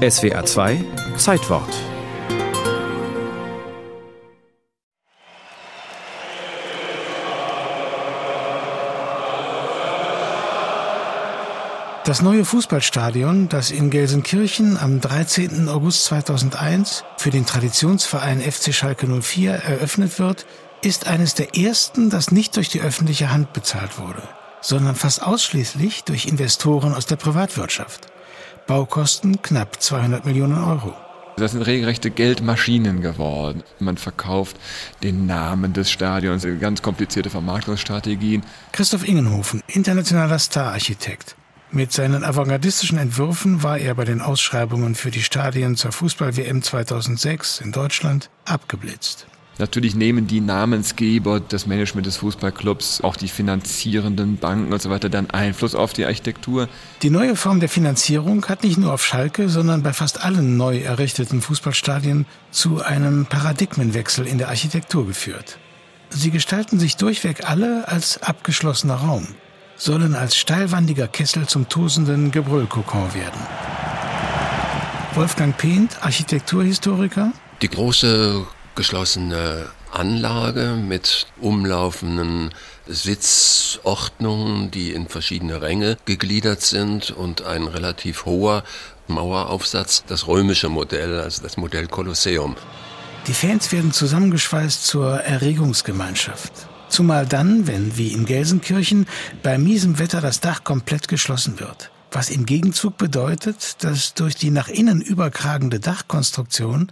SWA 2 Zeitwort Das neue Fußballstadion, das in Gelsenkirchen am 13. August 2001 für den Traditionsverein FC Schalke 04 eröffnet wird, ist eines der ersten, das nicht durch die öffentliche Hand bezahlt wurde, sondern fast ausschließlich durch Investoren aus der Privatwirtschaft. Baukosten knapp 200 Millionen Euro. Das sind regelrechte Geldmaschinen geworden. Man verkauft den Namen des Stadions, ganz komplizierte Vermarktungsstrategien. Christoph Ingenhofen, internationaler Stararchitekt. Mit seinen avantgardistischen Entwürfen war er bei den Ausschreibungen für die Stadien zur Fußball-WM 2006 in Deutschland abgeblitzt. Natürlich nehmen die Namensgeber, das Management des Fußballclubs, auch die finanzierenden Banken und so weiter dann Einfluss auf die Architektur. Die neue Form der Finanzierung hat nicht nur auf Schalke, sondern bei fast allen neu errichteten Fußballstadien zu einem Paradigmenwechsel in der Architektur geführt. Sie gestalten sich durchweg alle als abgeschlossener Raum sollen als steilwandiger Kessel zum tosenden Gebrüllkokon werden. Wolfgang Pehnt, Architekturhistoriker. Die große geschlossene Anlage mit umlaufenden Sitzordnungen, die in verschiedene Ränge gegliedert sind und ein relativ hoher Maueraufsatz, das römische Modell, also das Modell Kolosseum. Die Fans werden zusammengeschweißt zur Erregungsgemeinschaft. Zumal dann, wenn wie in Gelsenkirchen bei miesem Wetter das Dach komplett geschlossen wird. Was im Gegenzug bedeutet, dass durch die nach innen überkragende Dachkonstruktion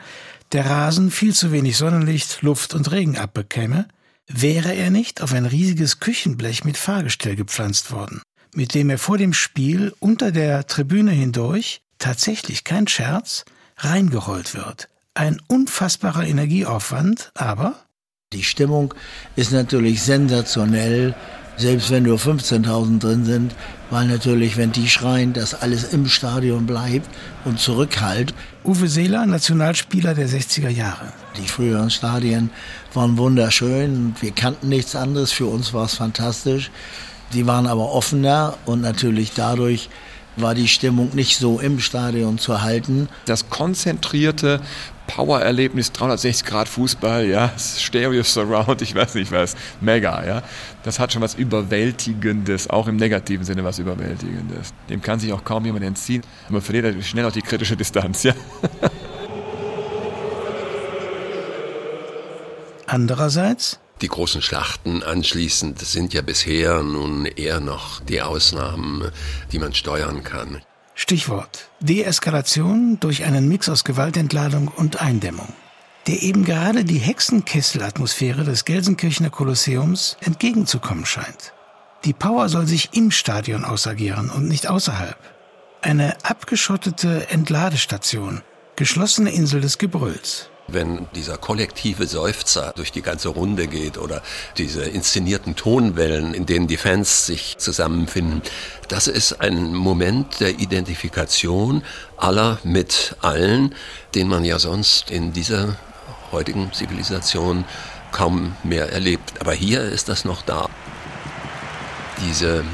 der Rasen viel zu wenig Sonnenlicht, Luft und Regen abbekäme, wäre er nicht auf ein riesiges Küchenblech mit Fahrgestell gepflanzt worden, mit dem er vor dem Spiel unter der Tribüne hindurch, tatsächlich kein Scherz, reingerollt wird. Ein unfassbarer Energieaufwand, aber die Stimmung ist natürlich sensationell, selbst wenn nur 15.000 drin sind, weil natürlich, wenn die schreien, dass alles im Stadion bleibt und zurückhalt. Uwe Seeler, Nationalspieler der 60er Jahre. Die früheren Stadien waren wunderschön. Wir kannten nichts anderes. Für uns war es fantastisch. Die waren aber offener und natürlich dadurch war die Stimmung nicht so im Stadion zu halten. Das konzentrierte Power-Erlebnis, 360 Grad Fußball, ja, Stereo Surround, ich weiß nicht was, mega, ja. Das hat schon was Überwältigendes, auch im negativen Sinne was Überwältigendes. Dem kann sich auch kaum jemand entziehen. Man verliert schnell auch die kritische Distanz, ja. Andererseits die großen Schlachten anschließend sind ja bisher nun eher noch die Ausnahmen, die man steuern kann. Stichwort Deeskalation durch einen Mix aus Gewaltentladung und Eindämmung, der eben gerade die Hexenkesselatmosphäre des Gelsenkirchener Kolosseums entgegenzukommen scheint. Die Power soll sich im Stadion ausagieren und nicht außerhalb. Eine abgeschottete Entladestation, geschlossene Insel des Gebrülls wenn dieser kollektive Seufzer durch die ganze Runde geht oder diese inszenierten Tonwellen, in denen die Fans sich zusammenfinden, das ist ein Moment der Identifikation aller mit allen, den man ja sonst in dieser heutigen Zivilisation kaum mehr erlebt. Aber hier ist das noch da. Diese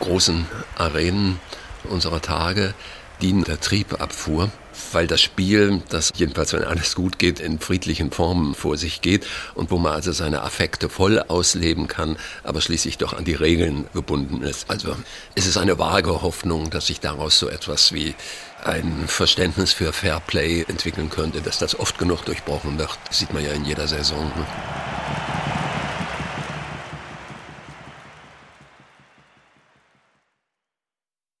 großen Arenen unserer Tage dienen der Triebabfuhr weil das Spiel, das jedenfalls, wenn alles gut geht, in friedlichen Formen vor sich geht und wo man also seine Affekte voll ausleben kann, aber schließlich doch an die Regeln gebunden ist. Also es ist eine vage Hoffnung, dass sich daraus so etwas wie ein Verständnis für Fair Play entwickeln könnte, dass das oft genug durchbrochen wird. Sieht man ja in jeder Saison. Ne?